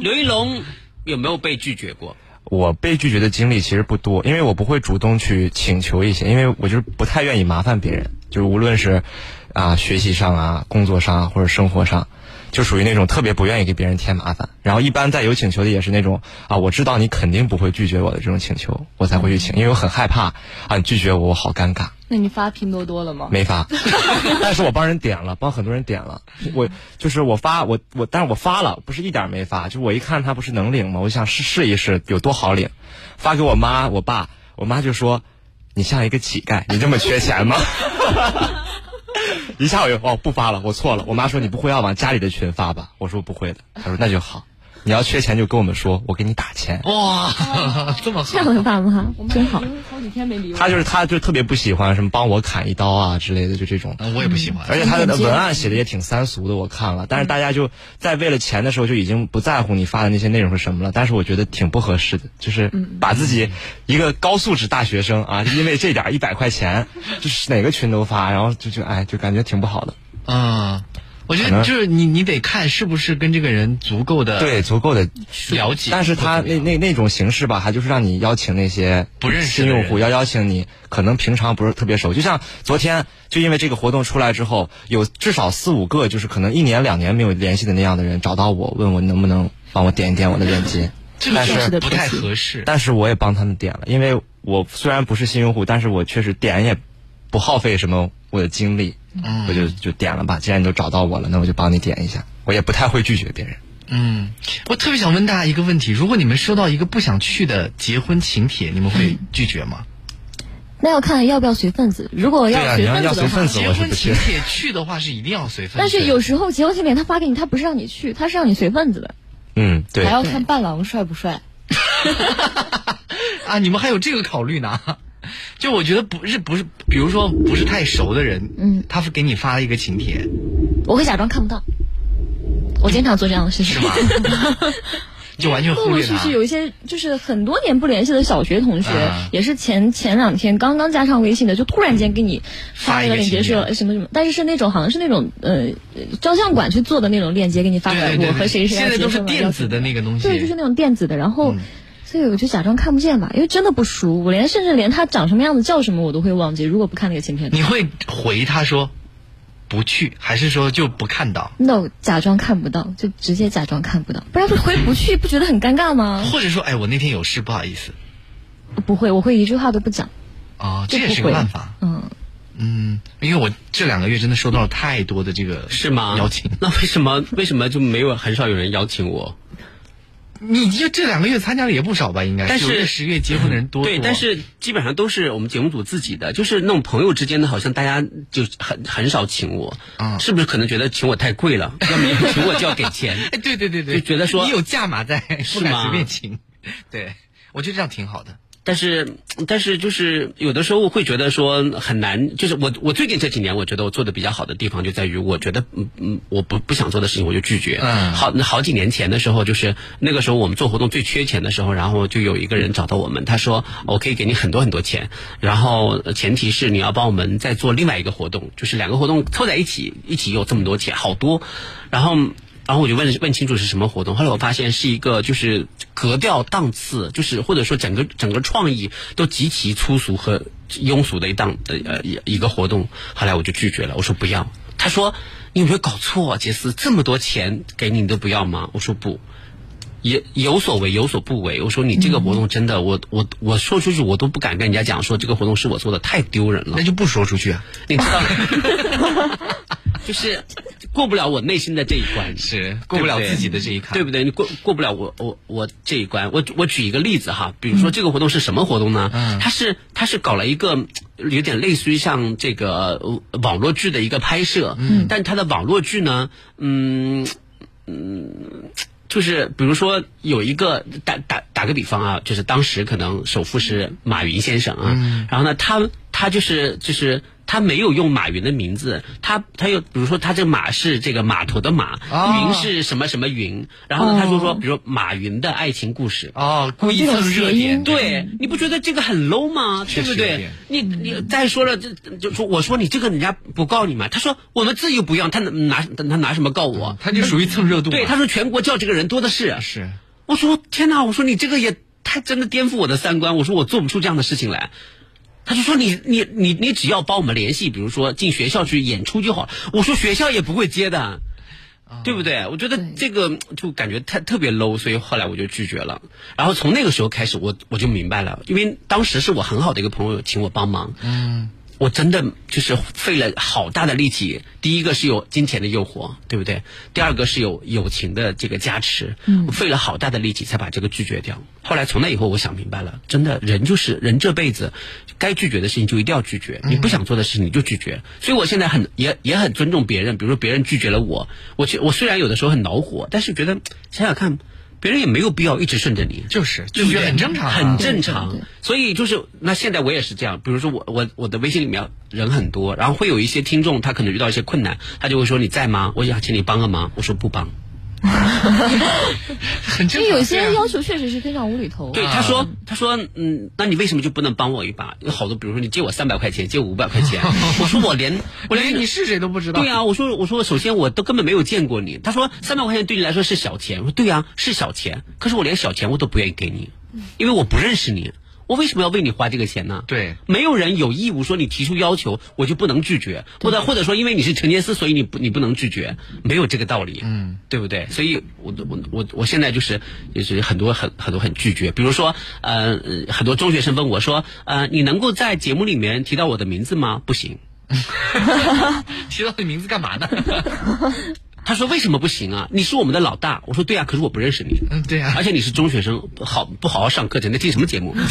刘一龙有没有被拒绝过？我被拒绝的经历其实不多，因为我不会主动去请求一些，因为我就是不太愿意麻烦别人，就是无论是啊学习上啊、工作上啊或者生活上，就属于那种特别不愿意给别人添麻烦。然后一般在有请求的也是那种啊，我知道你肯定不会拒绝我的这种请求，我才会去请，因为我很害怕啊你拒绝我，我好尴尬。那你发拼多多了吗？没发，但是我帮人点了，帮很多人点了。我就是我发我我，但是我发了，不是一点没发，就我一看他不是能领吗？我想试试一试有多好领，发给我妈我爸，我妈就说你像一个乞丐，你这么缺钱吗？一下我就哦不发了，我错了。我妈说你不会要往家里的群发吧？我说不会的。她说那就好。你要缺钱就跟我们说，我给你打钱。哇，这么好这样的爸妈真好。好几天没理我。他就是他，就特别不喜欢什么帮我砍一刀啊之类的，就这种。我也不喜欢。而且他的文案写的也挺三俗的，我看了。但是大家就在为了钱的时候就已经不在乎你发的那些内容是什么了。但是我觉得挺不合适的，就是把自己一个高素质大学生啊，因为这点一百块钱，就是哪个群都发，然后就就哎，就感觉挺不好的。嗯。我觉得就是你，你得看是不是跟这个人足够的对足够的了解。但是他那那那种形式吧，他就是让你邀请那些不认识新用户，要邀请你可能平常不是特别熟。就像昨天，就因为这个活动出来之后，有至少四五个就是可能一年两年没有联系的那样的人找到我，问我能不能帮我点一点我的链接。但是不太合适。但是我也帮他们点了，因为我虽然不是新用户，但是我确实点也不耗费什么我的精力。嗯，我就就点了吧。既然你都找到我了，那我就帮你点一下。我也不太会拒绝别人。嗯，我特别想问大家一个问题：如果你们收到一个不想去的结婚请帖，你们会拒绝吗？那要看要不要随份子。如果要随份子的话，结婚请帖去的话是一定要随份子。但是有时候结婚请帖他发给你，他不是让你去，他是让你随份子的。嗯，对。还要看伴郎帅不帅。啊，你们还有这个考虑呢？就我觉得不是不是，比如说不是太熟的人，嗯，他给你发了一个请帖，我会假装看不到。我经常做这样的事情，是吗？就完全忽略陆陆续续有一些就是很多年不联系的小学同学，也是前前两天刚刚加上微信的，就突然间给你发一个链接说什么什么，但是是那种好像是那种呃照相馆去做的那种链接给你发过来，我和谁谁现在都是电子的那个东西，对，就是那种电子的，然后。所以我就假装看不见吧，因为真的不熟，我连甚至连他长什么样子、叫什么我都会忘记。如果不看那个请帖，你会回他说不去，还是说就不看到？no，假装看不到，就直接假装看不到，不然回不去不觉得很尴尬吗？或者说，哎，我那天有事，不好意思。不会，我会一句话都不讲。哦，这也是个办法。嗯嗯，因为我这两个月真的收到了太多的这个是吗？邀请，那为什么为什么就没有很少有人邀请我？你就这两个月参加的也不少吧？应该，但是十月结婚的人多。对，但是基本上都是我们节目组自己的，就是那种朋友之间的，好像大家就很很少请我。啊，是不是可能觉得请我太贵了？要么请我就要给钱。对对对对，就觉得说你有价码在，不敢？随便请。对，我觉得这样挺好的。但是，但是就是有的时候会觉得说很难，就是我我最近这几年，我觉得我做的比较好的地方就在于，我觉得嗯嗯，我不不想做的事情我就拒绝。嗯好好几年前的时候，就是那个时候我们做活动最缺钱的时候，然后就有一个人找到我们，他说我可以给你很多很多钱，然后前提是你要帮我们再做另外一个活动，就是两个活动凑在一起，一起有这么多钱，好多，然后。然后我就问问清楚是什么活动，后来我发现是一个就是格调档次，就是或者说整个整个创意都极其粗俗和庸俗的一档呃一个活动，后来我就拒绝了，我说不要。他说你有没有搞错，杰斯这么多钱给你你都不要吗？我说不。也有所为有所不为，我说你这个活动真的，我我我说出去我都不敢跟人家讲说这个活动是我做的，太丢人了。那就不说出去啊，你知道，就是过不了我内心的这一关，是过不了自己的这一坎，对不对？你过过不了我我我这一关。我我举一个例子哈，比如说这个活动是什么活动呢？嗯，它是它是搞了一个有点类似于像这个网络剧的一个拍摄，嗯，但它的网络剧呢，嗯嗯。就是比如说有一个打打打个比方啊，就是当时可能首富是马云先生啊，嗯、然后呢，他他就是就是他没有用马云的名字，他他又比如说他这个马是这个码头的马，哦、云是什么什么云，然后呢，他就说比如说马云的爱情故事哦，故意蹭热点，对，你不觉得这个很 low 吗？对不对？你你再说了，这就说我说你这个人家不告你吗？他说我们自由不要，他拿他拿什么告我？他就属于蹭热度。对，他说全国叫这个人多的是。是，我说天哪！我说你这个也太真的颠覆我的三观。我说我做不出这样的事情来。他就说你你你你只要帮我们联系，比如说进学校去演出就好。我说学校也不会接的，对不对？我觉得这个就感觉太特别 low，所以后来我就拒绝了。然后从那个时候开始，我我就明白了，因为当时是我很好的一个朋友请我帮忙。嗯。我真的就是费了好大的力气。第一个是有金钱的诱惑，对不对？第二个是有友情的这个加持。嗯，我费了好大的力气才把这个拒绝掉。后来从那以后，我想明白了，真的人就是人这辈子，该拒绝的事情就一定要拒绝，你不想做的事情你就拒绝。所以我现在很也也很尊重别人，比如说别人拒绝了我，我我虽然有的时候很恼火，但是觉得想想看。别人也没有必要一直顺着你，就是对不对？很正常、啊，很正常。所以就是那现在我也是这样，比如说我我我的微信里面人很多，然后会有一些听众他可能遇到一些困难，他就会说你在吗？我想请你帮个忙，我说不帮。很正常。因为有些要求确实是非常无厘头。对，他说他说嗯，那你为什么就不能帮我一把？有好多，比如说你借我三百块钱，借我五百块钱，我说我连 我连你是谁都不知道。对啊，我说我说首先我都根本没有见过你。他说三百块钱对你来说是小钱，我说对啊是小钱，可是我连小钱我都不愿意给你，因为我不认识你。我为什么要为你花这个钱呢？对，没有人有义务说你提出要求我就不能拒绝，或者或者说因为你是陈杰斯，所以你不你不能拒绝，没有这个道理，嗯，对不对？所以我我我我现在就是就是很多很很多很拒绝，比如说呃很多中学生问我说呃你能够在节目里面提到我的名字吗？不行，提到你名字干嘛呢？他说：“为什么不行啊？你是我们的老大。”我说：“对啊，可是我不认识你。”嗯，对啊，而且你是中学生，好不好好上课，整天听什么节目？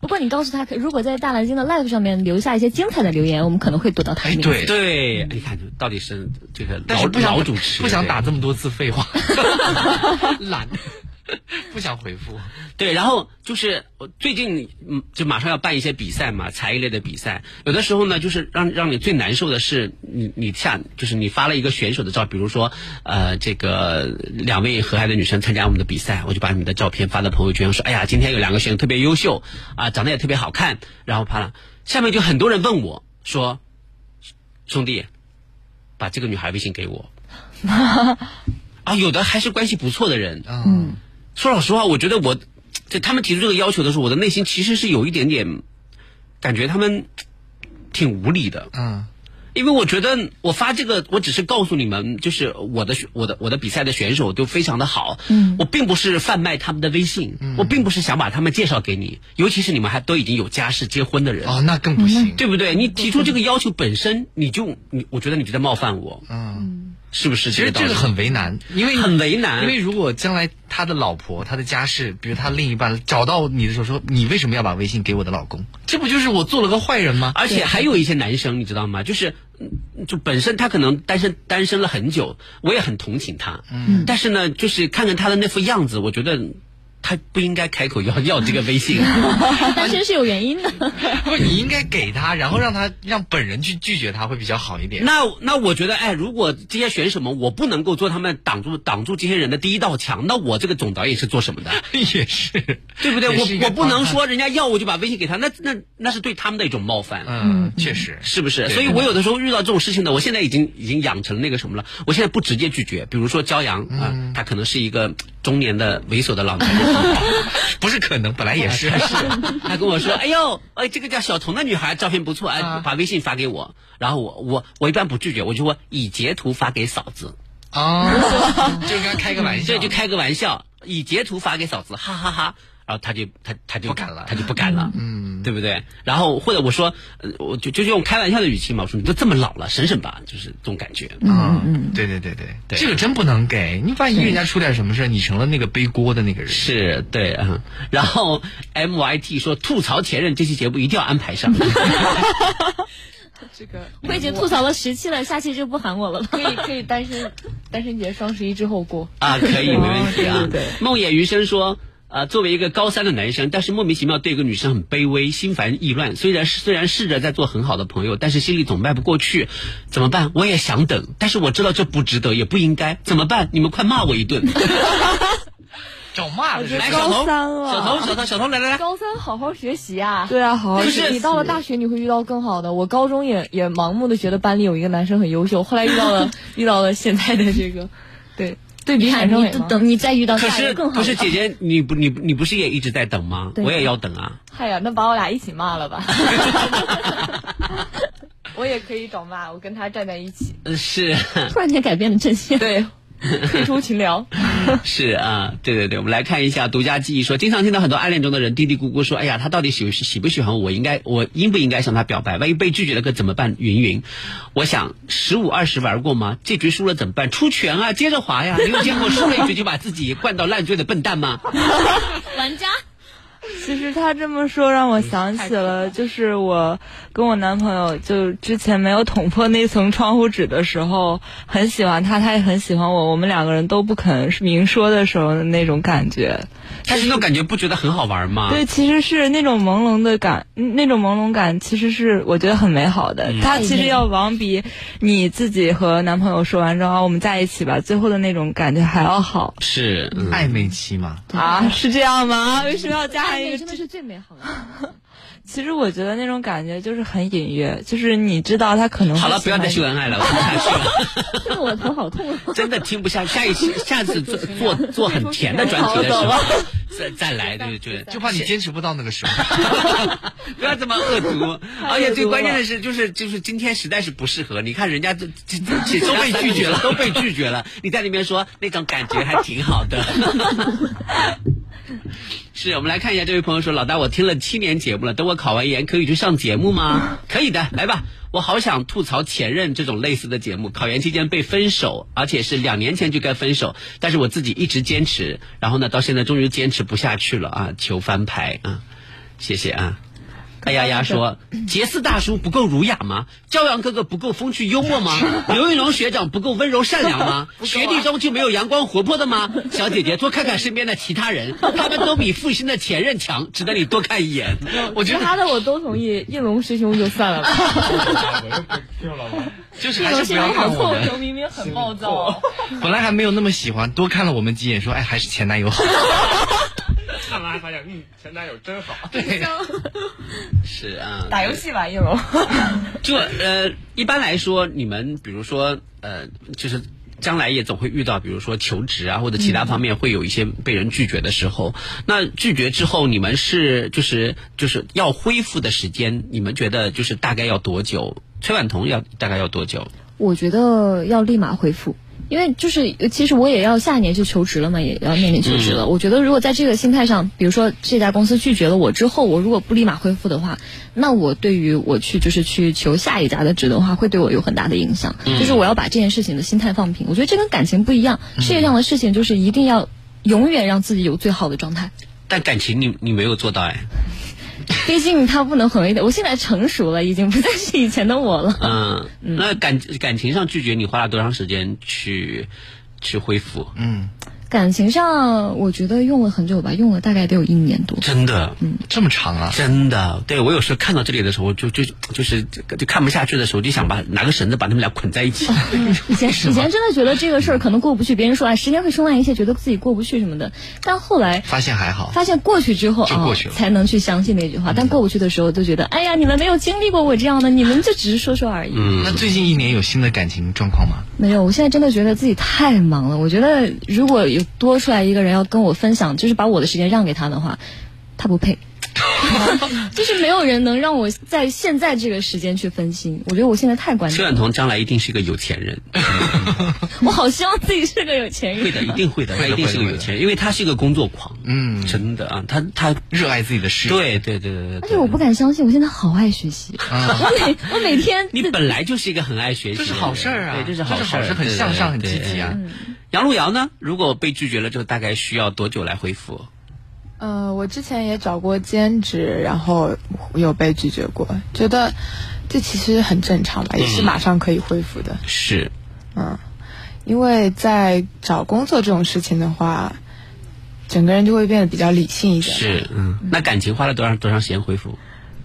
不过你告诉他，如果在大蓝鲸的 live 上面留下一些精彩的留言，我们可能会躲到他的名字。对对，你看到底是这个老不想老主持，不想打这么多次废话，懒。不想回复，对，然后就是我最近嗯，就马上要办一些比赛嘛，才艺类的比赛。有的时候呢，就是让让你最难受的是，你你下就是你发了一个选手的照，比如说呃，这个两位和蔼的女生参加我们的比赛，我就把你们的照片发到朋友圈，说哎呀，今天有两个选手特别优秀啊，长得也特别好看，然后啪了，下面就很多人问我说，兄弟，把这个女孩微信给我。啊，有的还是关系不错的人，嗯。说老实话，我觉得我，就他们提出这个要求的时候，我的内心其实是有一点点，感觉他们挺无理的。嗯，因为我觉得我发这个，我只是告诉你们，就是我的我的我的比赛的选手都非常的好。嗯，我并不是贩卖他们的微信，嗯、我并不是想把他们介绍给你，尤其是你们还都已经有家室结婚的人。哦，那更不行，对不对？你提出这个要求本身，你就你，我觉得你就在冒犯我。嗯。是不是？其实这个很为难，因为很为难。因为如果将来他的老婆、他的家世，比如他另一半找到你的时候，说你为什么要把微信给我的老公？这不就是我做了个坏人吗？而且还有一些男生，你知道吗？就是，就本身他可能单身单身了很久，我也很同情他。嗯。但是呢，就是看看他的那副样子，我觉得他不应该开口要 要这个微信。单身是有原因的。不，你应该给他，然后让他让本人去拒绝他，会比较好一点。那那我觉得，哎，如果这些选手们我不能够做他们挡住挡住这些人的第一道墙，那我这个总导演是做什么的？也是，对不对？我我不能说人家要我就把微信给他，那那那是对他们的一种冒犯。嗯，确实是不是？所以我有的时候遇到这种事情呢，我现在已经已经养成那个什么了，我现在不直接拒绝。比如说骄阳啊、嗯他可能是一个中年的猥琐的老男人，不是可能，本来也是。是他跟我说：“哎呦，哎，这个叫小童的女孩照片不错，哎，啊把微信发给我。”然后我我我一般不拒绝，我就说以截图发给嫂子。哦，就跟他开个玩笑，对，就开个玩笑，以截图发给嫂子，哈哈哈然后他就他他就不敢了他就不敢了，嗯，对不对？然后或者我说，呃我就就用开玩笑的语气嘛，我说你都这么老了，省省吧，就是这种感觉。嗯嗯，对对对对，对这个真不能给你，万一人家出点什么事儿，你成了那个背锅的那个人。是对，嗯。然后 M Y T 说吐槽前任这期节目一定要安排上。这个 我已经吐槽了十期了，下期就不喊我了吧？可以可以单身单身节双十一之后过啊，可以，没问题啊对对对。梦魇余生说。呃，作为一个高三的男生，但是莫名其妙对一个女生很卑微、心烦意乱。虽然虽然试着在做很好的朋友，但是心里总迈不过去，怎么办？我也想等，但是我知道这不值得，也不应该，怎么办？你们快骂我一顿！找骂的来，小童，高三了小头，小头，小童，来来来，高三好好学习啊！对啊，好好就学习是你到了大学，你会遇到更好的。我高中也也盲目的觉得班里有一个男生很优秀，后来遇到了遇到了现在的这个，对对比你生美吗？等你再遇到可是下一个更好的。可是姐姐，你不你你不是也一直在等吗？我也要等啊。哎呀，那把我俩一起骂了吧？我也可以找骂，我跟他站在一起。呃是突然间改变了阵线。对，退出群聊。是啊，对对对，我们来看一下独家记忆说，经常听到很多暗恋中的人嘀嘀咕咕说，哎呀，他到底喜喜不喜欢我？应该我应不应该向他表白？万一被拒绝了可怎么办？云云，我想十五二十玩过吗？这局输了怎么办？出拳啊，接着滑呀！你有见过输了一局就把自己灌到烂醉的笨蛋吗？玩家。其实他这么说让我想起了，就是我跟我男朋友就之前没有捅破那层窗户纸的时候，很喜欢他，他也很喜欢我，我们两个人都不肯明说的时候的那种感觉。但是那种感觉不觉得很好玩吗？对，其实是那种朦胧的感，嗯那种朦胧感其实是我觉得很美好的。嗯其实要往比你自己和男朋友说完之后啊我们在一起吧，最后的那种感觉还要好是、嗯、暧昧期吗？啊？是这样吗？为什么要加一个真的是最美好的。其实我觉得那种感觉就是很隐约，就是你知道他可能好了，不要再秀恩爱了，我听不下去了。真的我头好痛。真的听不下，下一期下次做做做很甜的专题的时候，再再来，对对，就怕你坚持不到那个时候。不要这么恶毒，而且最关键的是，就是就是今天实在是不适合。你看人家这这这都被拒绝了，都被拒绝了，你在里面说那种感觉还挺好的。是我们来看一下，这位朋友说：“老大，我听了七年节目了，等我考完研可以去上节目吗？可以的，来吧。我好想吐槽前任这种类似的节目，考研期间被分手，而且是两年前就该分手，但是我自己一直坚持，然后呢，到现在终于坚持不下去了啊！求翻牌啊！谢谢啊。”哎呀呀说，杰斯大叔不够儒雅吗？骄阳哥哥不够风趣幽默吗？刘玉龙学长不够温柔善良吗？学弟中就没有阳光活泼的吗？小姐姐多看看身边的其他人，他们都比复兴的前任强，值得你多看一眼。我觉得其他的我都同意，应龙师兄就算了吧。就是还是不要看我们。我明明很暴躁，本来还没有那么喜欢，多看了我们几眼，说哎，还是前男友好。看来发现，嗯，前男友真好。对，是啊，打游戏吧，一龙。就呃，一般来说，你们比如说呃，就是。将来也总会遇到，比如说求职啊，或者其他方面会有一些被人拒绝的时候。那拒绝之后，你们是就是就是要恢复的时间，你们觉得就是大概要多久？崔婉彤要大概要多久？我觉得要立马恢复。因为就是，其实我也要下一年就求职了嘛，也要面临求职了。嗯、我觉得如果在这个心态上，比如说这家公司拒绝了我之后，我如果不立马恢复的话，那我对于我去就是去求下一家的职的话，会对我有很大的影响。嗯、就是我要把这件事情的心态放平。我觉得这跟感情不一样，事业上的事情就是一定要永远让自己有最好的状态。但感情你你没有做到哎。毕竟他不能很一点，我现在成熟了，已经不再是以前的我了。嗯，那感感情上拒绝你花了多长时间去去恢复？嗯，感情上，我觉得用了很久吧，用了大概得有一年多。真的，嗯，这么长啊！真的，对我有时候看到这里的时候，就就就是就看不下去的时候，就想把拿个绳子把他们俩捆在一起。以前以前真的觉得这个事儿可能过不去，别人说啊，时间会冲淡一切，觉得自己过不去什么的。但后来发现还好，发现过去之后就过去了，才能去相信那句话。但过不去的时候，就觉得哎呀，你们没有经历过我这样的，你们就只是说说而已。嗯，那最近一年有新的感情状况吗？没有，我现在真的觉得自己太忙了。我觉得如果有多出来一个人要跟我分享，就是把我的时间让给他的话，他不配。就是没有人能让我在现在这个时间去分心。我觉得我现在太关键。邱远彤将来一定是一个有钱人。我好希望自己是个有钱人。会的，一定会的，他一定是个有钱人，因为他是一个工作狂。嗯，真的啊，他他热爱自己的事业。对对对对对。而且我不敢相信，我现在好爱学习。我每我每天，你本来就是一个很爱学习，这是好事儿啊，对，这是好事儿，很向上，很积极啊。杨璐瑶呢？如果被拒绝了之后，大概需要多久来恢复？呃，我之前也找过兼职，然后有被拒绝过，觉得这其实很正常吧，也是马上可以恢复的。是，嗯，因为在找工作这种事情的话，整个人就会变得比较理性一点。是，嗯，那感情花了多长多长时间恢复？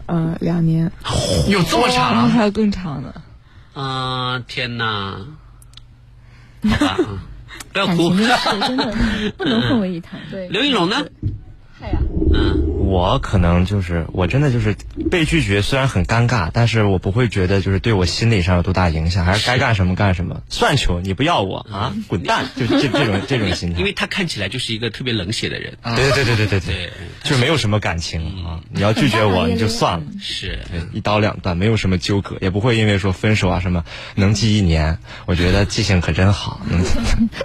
嗯，两年。有这么长？还有更长的？啊，天哪！好吧，不要哭，真的不能混为一谈。对，刘一龙呢？嗨呀，嗯，我可能就是我真的就是被拒绝，虽然很尴尬，但是我不会觉得就是对我心理上有多大影响，还是该干什么干什么。算球，你不要我啊，滚蛋！就这这种这种心态。因为他看起来就是一个特别冷血的人。对对对对对对，就没有什么感情啊。你要拒绝我，你就算了，是一刀两断，没有什么纠葛，也不会因为说分手啊什么能记一年。我觉得记性可真好。哎，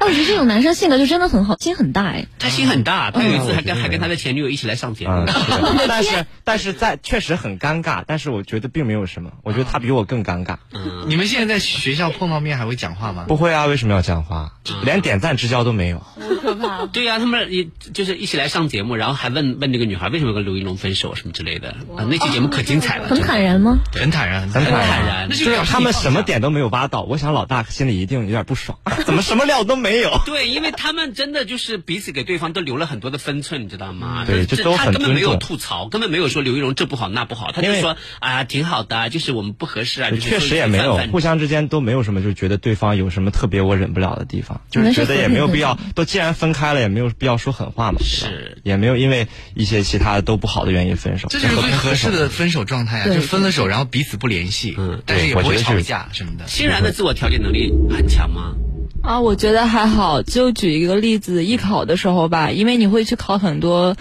我觉得这种男生性格就真的很好，心很大哎。他心很大，他有一次还跟还跟他的前女友一起来上节目。但是但是在确实很尴尬，但是我觉得并没有什么，我觉得他比我更尴尬。嗯，你们现在在学校碰到面还会讲话吗？不会啊，为什么要讲话？连点赞之交都没有。好可怕！对呀，他们一就是一起来上节目，然后还问问这个女孩为什么跟刘一龙分手什么之类的啊，那期节目可精彩了。很坦然吗？很坦然，很坦然。那就他们什么点都没有挖到，我想老大心里一定有点不爽，怎么什么料都没有？对，因为他们真的就是彼此给对方都留了很多的分寸，你知道吗？对，这都很他根本没有吐槽，根本没有说刘玉荣这不好那不好，他就说啊挺好的，就是我们不合适啊。确实也没有，互相之间都没有什么，就觉得对方有什么特别我忍不了的地方，就是觉得也没有必要。都既然分开了，也没有必要说狠话嘛。是，也没有因为一些其他的都不好的原因分手。这就是最合适的分手状态啊！就分了手，然后彼此不联系，嗯，但是也不会吵架什么的。欣然的自我调节能力很强吗？啊，我觉得还好。就举一个例子，艺考的时候吧，因为你会去考很多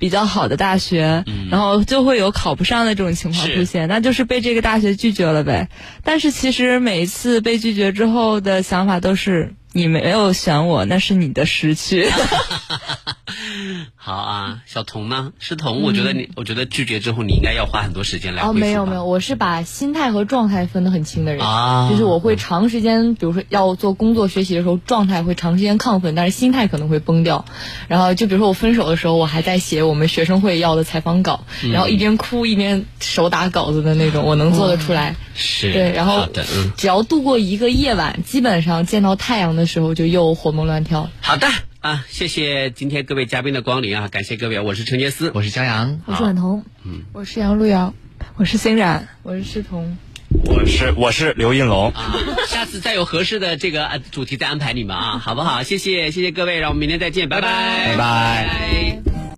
比较好的大学，然后就会有考不上的这种情况出现，那就是被这个大学拒绝了呗。但是其实每一次被拒绝之后的想法都是。你没有选我，那是你的失去。好啊，小童呢？是童，我觉得你，我觉得拒绝之后，你应该要花很多时间来哦，没有没有，我是把心态和状态分得很清的人啊。就是我会长时间，比如说要做工作学习的时候，状态会长时间亢奋，但是心态可能会崩掉。然后就比如说我分手的时候，我还在写我们学生会要的采访稿，然后一边哭一边手打稿子的那种，我能做得出来。是对，然后只要度过一个夜晚，基本上见到太阳的时候就又活蹦乱跳。好的啊，谢谢今天各位嘉宾的光临啊，感谢各位，我是陈杰思，我是江阳，我是婉彤，嗯，我是杨璐瑶，我是欣然，我是诗彤，我是我是刘应龙。啊，下次再有合适的这个主题再安排你们啊，好不好？谢谢谢谢各位，让我们明天再见，拜拜。拜拜。